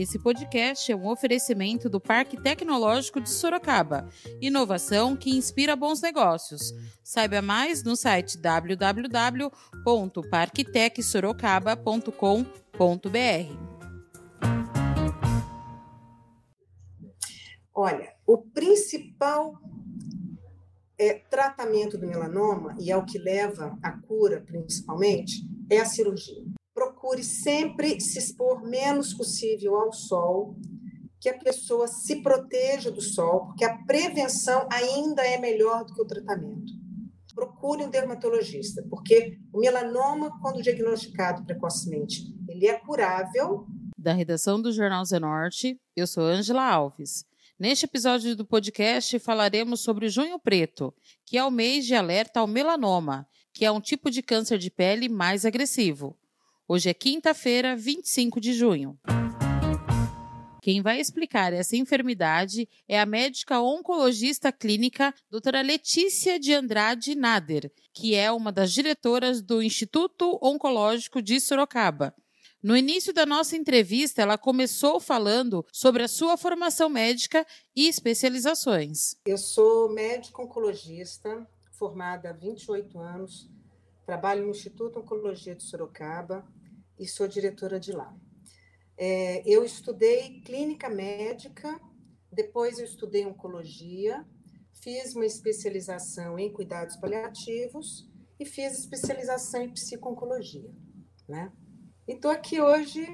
Esse podcast é um oferecimento do Parque Tecnológico de Sorocaba. Inovação que inspira bons negócios. Saiba mais no site www.parktecsorocaba.com.br. Olha, o principal é, tratamento do melanoma, e é o que leva à cura principalmente, é a cirurgia. Procure sempre se expor menos possível ao sol, que a pessoa se proteja do sol, porque a prevenção ainda é melhor do que o tratamento. Procure um dermatologista, porque o melanoma, quando diagnosticado precocemente, ele é curável. Da redação do Jornal Zenorte, eu sou Ângela Alves. Neste episódio do podcast falaremos sobre Junho Preto, que é o mês de alerta ao melanoma, que é um tipo de câncer de pele mais agressivo. Hoje é quinta-feira, 25 de junho. Quem vai explicar essa enfermidade é a médica oncologista clínica doutora Letícia de Andrade Nader, que é uma das diretoras do Instituto Oncológico de Sorocaba. No início da nossa entrevista, ela começou falando sobre a sua formação médica e especializações. Eu sou médico oncologista, formada há 28 anos, trabalho no Instituto Oncologia de Sorocaba e sou diretora de lá. É, eu estudei clínica médica, depois eu estudei oncologia, fiz uma especialização em cuidados paliativos e fiz especialização em psico-oncologia, né? E estou aqui hoje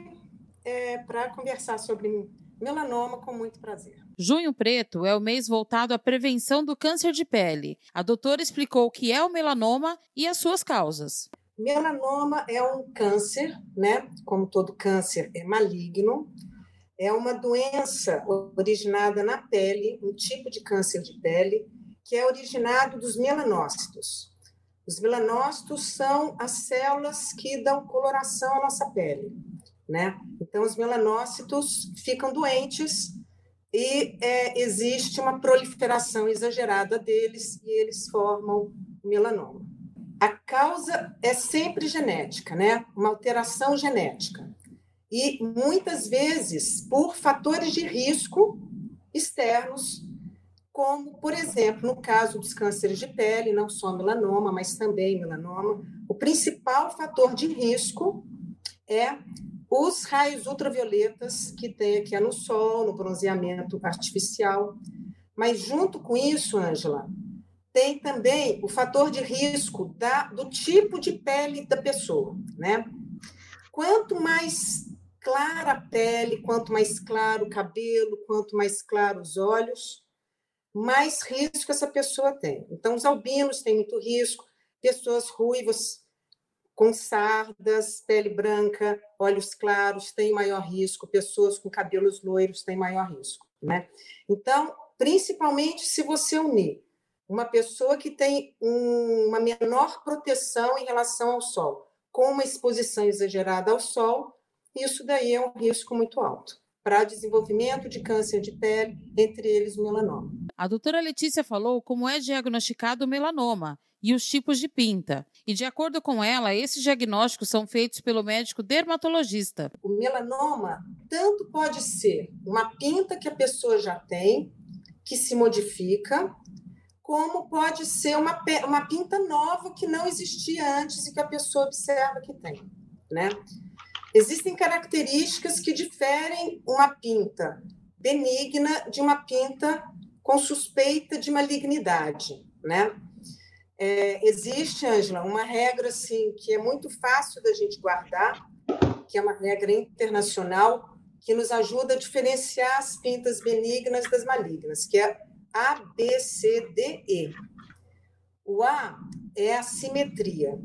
é, para conversar sobre melanoma com muito prazer. Junho Preto é o mês voltado à prevenção do câncer de pele. A doutora explicou o que é o melanoma e as suas causas. Melanoma é um câncer, né? Como todo câncer é maligno. É uma doença originada na pele, um tipo de câncer de pele que é originado dos melanócitos. Os melanócitos são as células que dão coloração à nossa pele, né? Então, os melanócitos ficam doentes e é, existe uma proliferação exagerada deles e eles formam melanoma. A causa é sempre genética, né? Uma alteração genética. E muitas vezes por fatores de risco externos como, por exemplo, no caso dos cânceres de pele, não só melanoma, mas também melanoma, o principal fator de risco é os raios ultravioletas que tem aqui no sol, no bronzeamento artificial. Mas junto com isso, Ângela, tem também o fator de risco da, do tipo de pele da pessoa, né? Quanto mais clara a pele, quanto mais claro o cabelo, quanto mais claro os olhos, mais risco essa pessoa tem. Então, os albinos têm muito risco, pessoas ruivas com sardas, pele branca, olhos claros têm maior risco, pessoas com cabelos loiros têm maior risco, né? Então, principalmente se você unir uma pessoa que tem um, uma menor proteção em relação ao sol, com uma exposição exagerada ao sol, isso daí é um risco muito alto para desenvolvimento de câncer de pele, entre eles o melanoma. A doutora Letícia falou como é diagnosticado o melanoma e os tipos de pinta. E, de acordo com ela, esses diagnósticos são feitos pelo médico dermatologista. O melanoma tanto pode ser uma pinta que a pessoa já tem, que se modifica, como pode ser uma, uma pinta nova que não existia antes e que a pessoa observa que tem, né? Existem características que diferem uma pinta benigna de uma pinta com suspeita de malignidade, né? É, existe, Angela, uma regra assim que é muito fácil da gente guardar, que é uma regra internacional que nos ajuda a diferenciar as pintas benignas das malignas, que é A, B, C, D, E. O A é a simetria.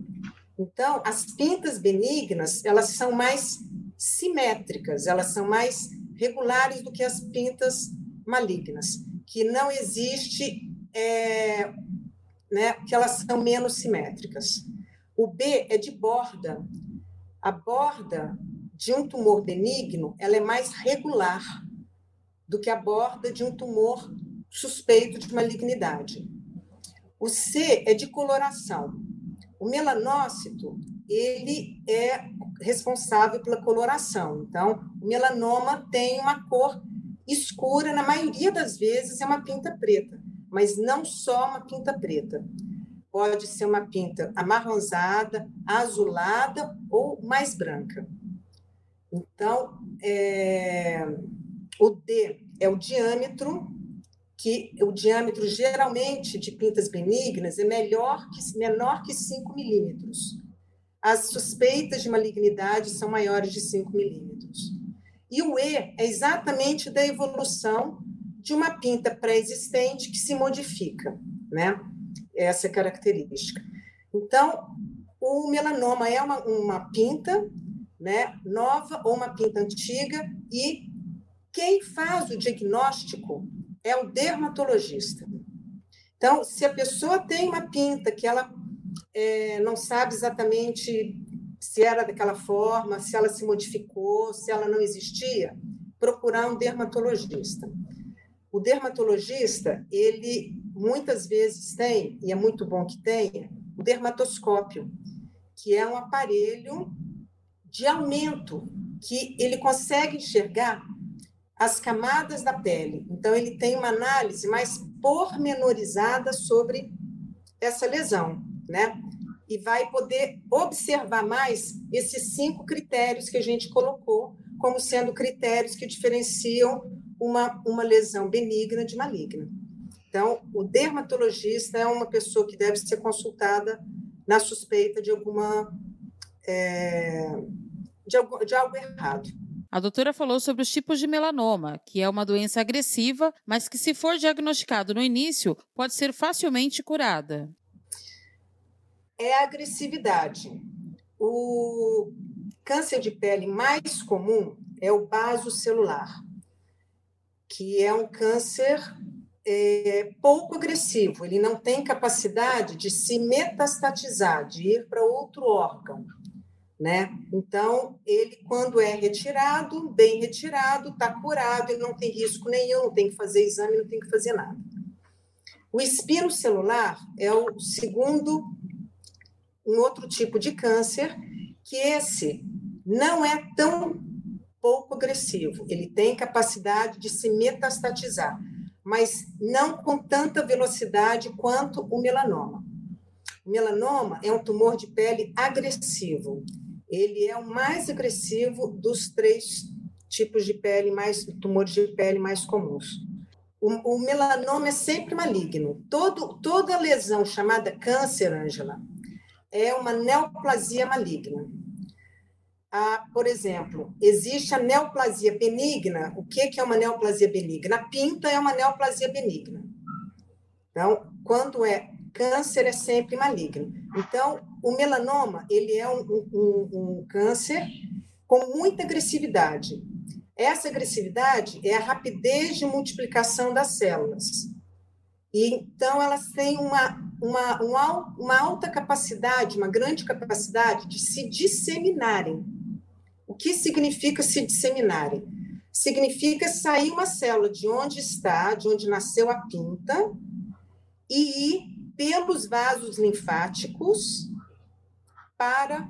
Então, as pintas benignas, elas são mais simétricas, elas são mais regulares do que as pintas malignas, que não existe, é, né, que elas são menos simétricas. O B é de borda. A borda de um tumor benigno, ela é mais regular do que a borda de um tumor suspeito de malignidade. O C é de coloração. O melanócito, ele é responsável pela coloração. Então, o melanoma tem uma cor escura, na maioria das vezes é uma pinta preta, mas não só uma pinta preta. Pode ser uma pinta amarronzada, azulada ou mais branca. Então, é, o D é o diâmetro, que o diâmetro geralmente de pintas benignas é melhor que, menor que 5 milímetros. As suspeitas de malignidade são maiores de 5 milímetros. E o E é exatamente da evolução de uma pinta pré-existente que se modifica, né? Essa é característica. Então, o melanoma é uma, uma pinta né, nova ou uma pinta antiga, e quem faz o diagnóstico é o dermatologista. Então, se a pessoa tem uma pinta que ela é, não sabe exatamente se era daquela forma, se ela se modificou, se ela não existia, procurar um dermatologista. O dermatologista, ele muitas vezes tem, e é muito bom que tenha, o dermatoscópio, que é um aparelho de aumento, que ele consegue enxergar as camadas da pele. Então, ele tem uma análise mais pormenorizada sobre essa lesão, né? E vai poder observar mais esses cinco critérios que a gente colocou como sendo critérios que diferenciam uma, uma lesão benigna de maligna. Então, o dermatologista é uma pessoa que deve ser consultada na suspeita de alguma é, de, algo, de algo errado. A doutora falou sobre os tipos de melanoma, que é uma doença agressiva, mas que, se for diagnosticado no início, pode ser facilmente curada. É a agressividade. O câncer de pele mais comum é o basocelular, que é um câncer é, pouco agressivo. Ele não tem capacidade de se metastatizar, de ir para outro órgão né? Então, ele, quando é retirado, bem retirado, está curado, ele não tem risco nenhum, não tem que fazer exame, não tem que fazer nada. O espino celular é o segundo, um outro tipo de câncer, que esse não é tão pouco agressivo, ele tem capacidade de se metastatizar, mas não com tanta velocidade quanto o melanoma. O melanoma é um tumor de pele agressivo ele é o mais agressivo dos três tipos de pele mais tumores de pele mais comuns. O, o melanoma é sempre maligno. Todo, toda lesão chamada câncer, Ângela, é uma neoplasia maligna. Ah, por exemplo, existe a neoplasia benigna. O que, que é uma neoplasia benigna? A pinta é uma neoplasia benigna. Então, quando é câncer, é sempre maligno. Então, o melanoma ele é um, um, um câncer com muita agressividade. Essa agressividade é a rapidez de multiplicação das células. E então elas têm uma, uma, uma, uma alta capacidade, uma grande capacidade de se disseminarem. O que significa se disseminarem? Significa sair uma célula de onde está, de onde nasceu a pinta, e ir pelos vasos linfáticos para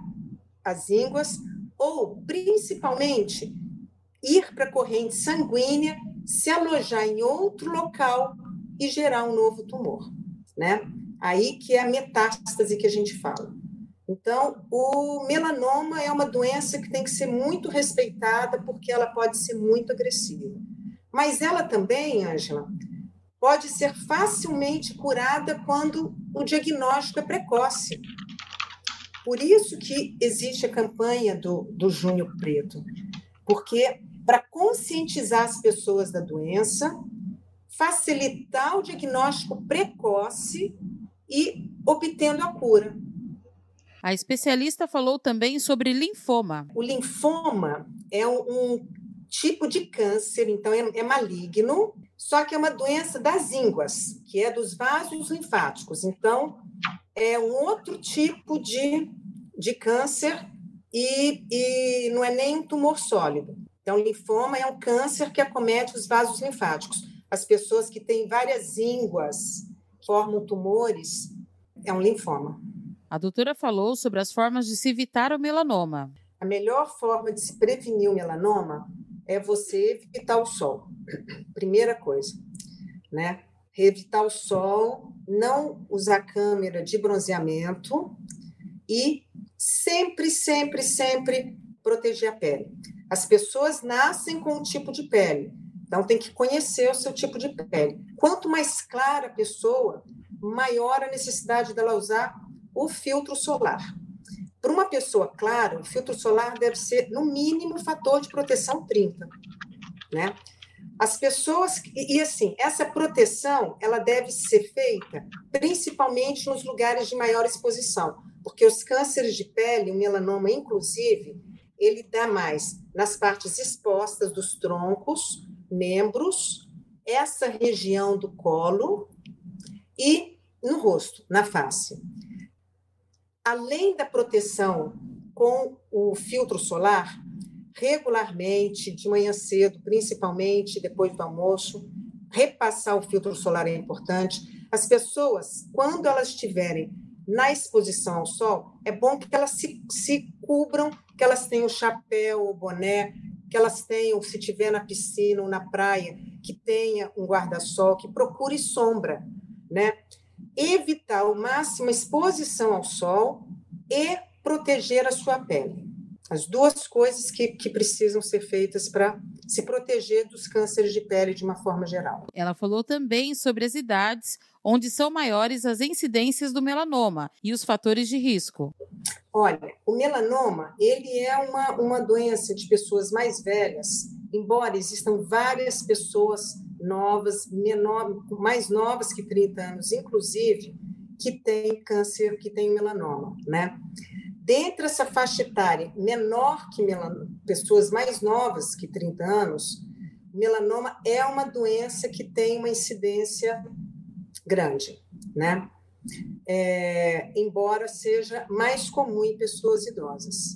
as ínguas, ou, principalmente, ir para a corrente sanguínea, se alojar em outro local e gerar um novo tumor, né? Aí que é a metástase que a gente fala. Então, o melanoma é uma doença que tem que ser muito respeitada porque ela pode ser muito agressiva. Mas ela também, Ângela, pode ser facilmente curada quando o diagnóstico é precoce. Por isso que existe a campanha do, do Junho Preto, porque para conscientizar as pessoas da doença, facilitar o diagnóstico precoce e obtendo a cura. A especialista falou também sobre linfoma. O linfoma é um, um tipo de câncer, então é, é, maligno, só que é uma doença das ínguas, que é dos vasos linfáticos. Então, é um outro tipo de, de câncer e, e não é nem um tumor sólido. Então, linfoma é um câncer que acomete os vasos linfáticos. As pessoas que têm várias ínguas, formam tumores, é um linfoma. A doutora falou sobre as formas de se evitar o melanoma. a melhor forma de se prevenir o melanoma é você evitar o sol. Primeira coisa, né? Evitar o sol, não usar câmera de bronzeamento e sempre, sempre, sempre proteger a pele. As pessoas nascem com um tipo de pele, então tem que conhecer o seu tipo de pele. Quanto mais clara a pessoa, maior a necessidade dela usar o filtro solar. Para uma pessoa clara, o filtro solar deve ser, no mínimo, fator de proteção 30. Né? As pessoas. E, assim, essa proteção ela deve ser feita principalmente nos lugares de maior exposição, porque os cânceres de pele, o melanoma, inclusive, ele dá mais nas partes expostas dos troncos, membros, essa região do colo e no rosto, na face além da proteção com o filtro solar, regularmente, de manhã cedo, principalmente depois do almoço, repassar o filtro solar é importante. As pessoas, quando elas estiverem na exposição ao sol, é bom que elas se, se cubram, que elas tenham chapéu, o boné, que elas tenham, se estiver na piscina ou na praia, que tenha um guarda-sol, que procure sombra, né? Evitar ao máximo a exposição ao sol e proteger a sua pele. As duas coisas que, que precisam ser feitas para se proteger dos cânceres de pele de uma forma geral. Ela falou também sobre as idades onde são maiores as incidências do melanoma e os fatores de risco. Olha, o melanoma ele é uma, uma doença de pessoas mais velhas, embora existam várias pessoas novas, menor, mais novas que 30 anos, inclusive, que têm câncer, que têm melanoma, né? Dentre essa faixa etária menor que melanoma, pessoas mais novas que 30 anos, melanoma é uma doença que tem uma incidência grande, né? É, embora seja mais comum em pessoas idosas.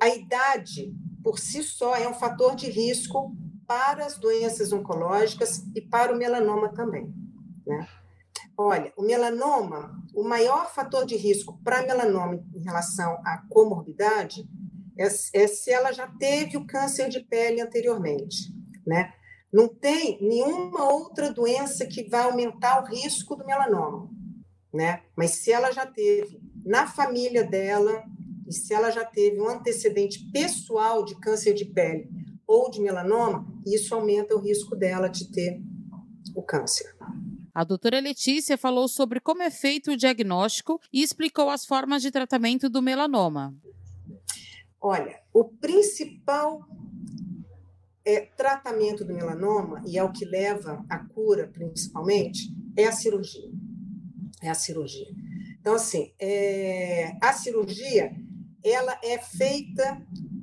A idade, por si só, é um fator de risco para as doenças oncológicas e para o melanoma também. Né? Olha, o melanoma, o maior fator de risco para melanoma em relação à comorbidade é, é, se ela já teve o câncer de pele anteriormente, né? Não tem nenhuma outra doença que vai aumentar o risco do melanoma, né? Mas se ela já teve na família dela e se ela já teve um antecedente pessoal de câncer de pele ou de melanoma, isso aumenta o risco dela de ter o câncer. A doutora Letícia falou sobre como é feito o diagnóstico e explicou as formas de tratamento do melanoma. Olha, o principal é, tratamento do melanoma, e é o que leva à cura principalmente, é a cirurgia. É a cirurgia. Então, assim, é, a cirurgia ela é feita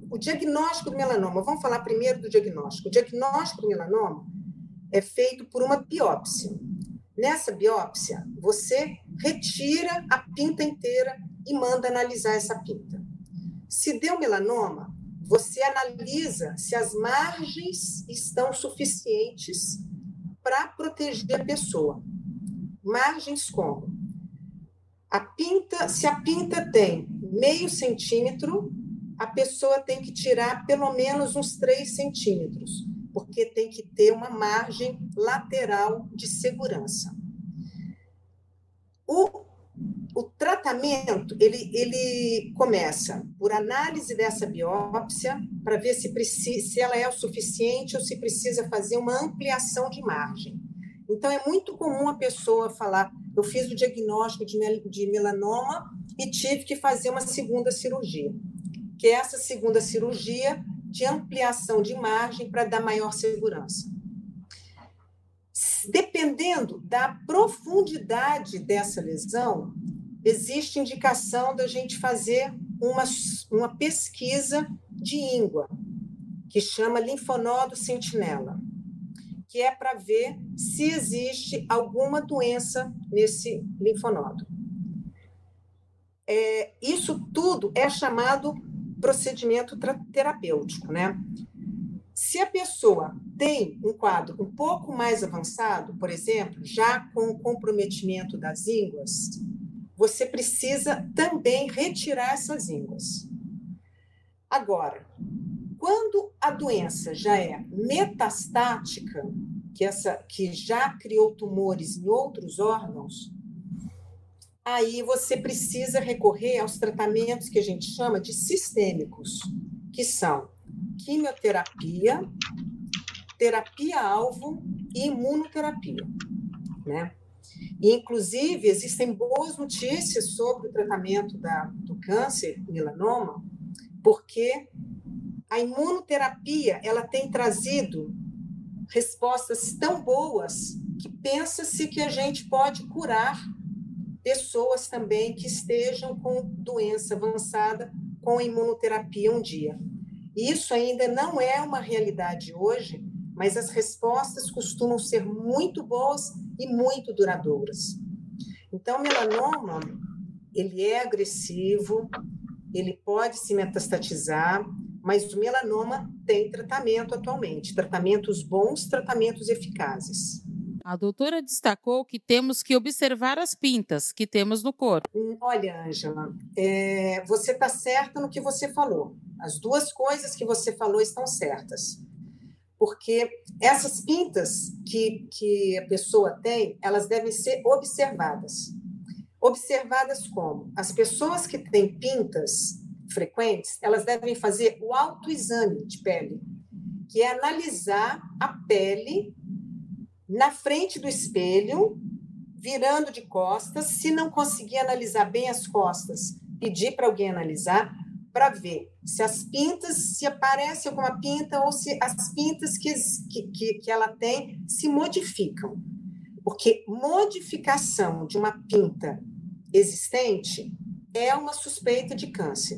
o diagnóstico do melanoma, vamos falar primeiro do diagnóstico. O diagnóstico do melanoma é feito por uma biópsia. Nessa biópsia, você retira a pinta inteira e manda analisar essa pinta. Se deu melanoma, você analisa se as margens estão suficientes para proteger a pessoa. Margens como? A pinta, se a pinta tem meio centímetro, a pessoa tem que tirar pelo menos uns 3 centímetros, porque tem que ter uma margem lateral de segurança. O, o tratamento, ele, ele começa por análise dessa biópsia, para ver se, se ela é o suficiente ou se precisa fazer uma ampliação de margem. Então, é muito comum a pessoa falar: eu fiz o diagnóstico de melanoma e tive que fazer uma segunda cirurgia que é essa segunda cirurgia de ampliação de margem para dar maior segurança. Dependendo da profundidade dessa lesão, existe indicação da gente fazer uma, uma pesquisa de íngua, que chama linfonodo sentinela, que é para ver se existe alguma doença nesse linfonodo. É, isso tudo é chamado procedimento terapêutico, né? Se a pessoa tem um quadro um pouco mais avançado, por exemplo, já com comprometimento das ínguas, você precisa também retirar essas ínguas. Agora, quando a doença já é metastática, que, essa, que já criou tumores em outros órgãos, aí você precisa recorrer aos tratamentos que a gente chama de sistêmicos, que são quimioterapia, terapia-alvo e imunoterapia, né? E, inclusive, existem boas notícias sobre o tratamento da, do câncer, melanoma, porque a imunoterapia ela tem trazido respostas tão boas que pensa-se que a gente pode curar pessoas também que estejam com doença avançada com imunoterapia um dia. Isso ainda não é uma realidade hoje, mas as respostas costumam ser muito boas e muito duradouras. Então, melanoma, ele é agressivo, ele pode se metastatizar, mas o melanoma tem tratamento atualmente, tratamentos bons, tratamentos eficazes. A doutora destacou que temos que observar as pintas que temos no corpo. Hum, olha, Ângela, é, você está certa no que você falou. As duas coisas que você falou estão certas. Porque essas pintas que, que a pessoa tem, elas devem ser observadas. Observadas como? As pessoas que têm pintas frequentes, elas devem fazer o autoexame de pele, que é analisar a pele na frente do espelho, virando de costas. Se não conseguir analisar bem as costas, pedir para alguém analisar para ver se as pintas, se aparece alguma pinta ou se as pintas que, que, que ela tem se modificam. Porque modificação de uma pinta existente é uma suspeita de câncer.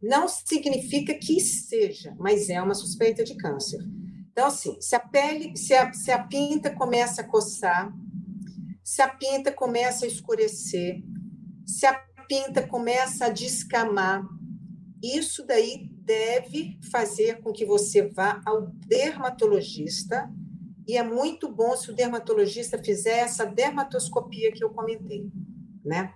Não significa que seja, mas é uma suspeita de câncer. Então, assim, se a pele, se a, se a pinta começa a coçar, se a pinta começa a escurecer, se a pinta começa a descamar, isso daí deve fazer com que você vá ao dermatologista, e é muito bom se o dermatologista fizer essa dermatoscopia que eu comentei, né?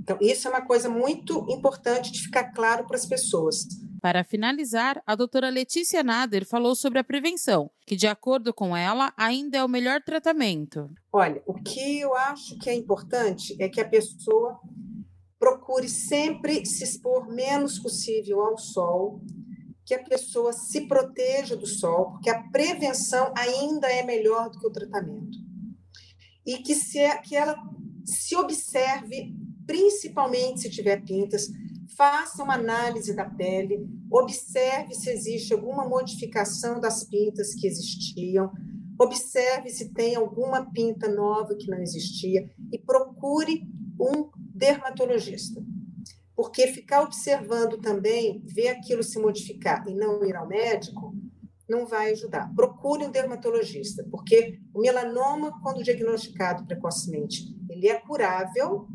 Então, isso é uma coisa muito importante de ficar claro para as pessoas. Para finalizar, a doutora Letícia Nader falou sobre a prevenção, que, de acordo com ela, ainda é o melhor tratamento. Olha, o que eu acho que é importante é que a pessoa procure sempre se expor menos possível ao sol, que a pessoa se proteja do sol, porque a prevenção ainda é melhor do que o tratamento. E que, se, que ela se observe principalmente se tiver pintas, faça uma análise da pele, observe se existe alguma modificação das pintas que existiam, observe se tem alguma pinta nova que não existia e procure um dermatologista. Porque ficar observando também, ver aquilo se modificar e não ir ao médico, não vai ajudar. Procure um dermatologista, porque o melanoma, quando diagnosticado precocemente, ele é curável,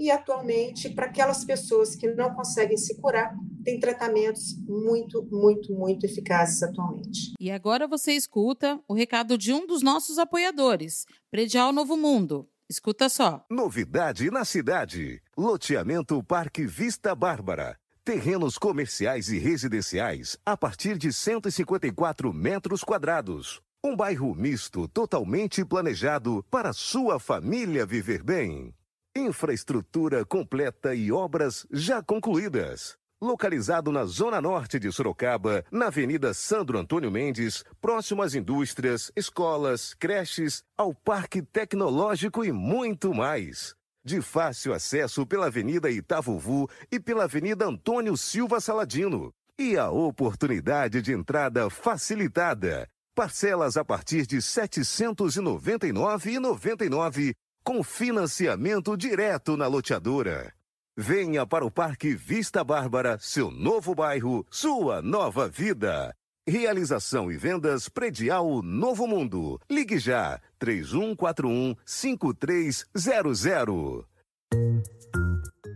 e atualmente, para aquelas pessoas que não conseguem se curar, tem tratamentos muito, muito, muito eficazes atualmente. E agora você escuta o recado de um dos nossos apoiadores, Predial Novo Mundo. Escuta só. Novidade na cidade: Loteamento Parque Vista Bárbara. Terrenos comerciais e residenciais a partir de 154 metros quadrados. Um bairro misto totalmente planejado para sua família viver bem. Infraestrutura completa e obras já concluídas. Localizado na zona norte de Sorocaba, na Avenida Sandro Antônio Mendes, próximo às indústrias, escolas, creches, ao Parque Tecnológico e muito mais. De fácil acesso pela Avenida Itavuvu e pela Avenida Antônio Silva Saladino. E a oportunidade de entrada facilitada. Parcelas a partir de R$ 799,99 com financiamento direto na loteadora. Venha para o Parque Vista Bárbara, seu novo bairro, sua nova vida. Realização e vendas predial Novo Mundo. Ligue já 3141 5300.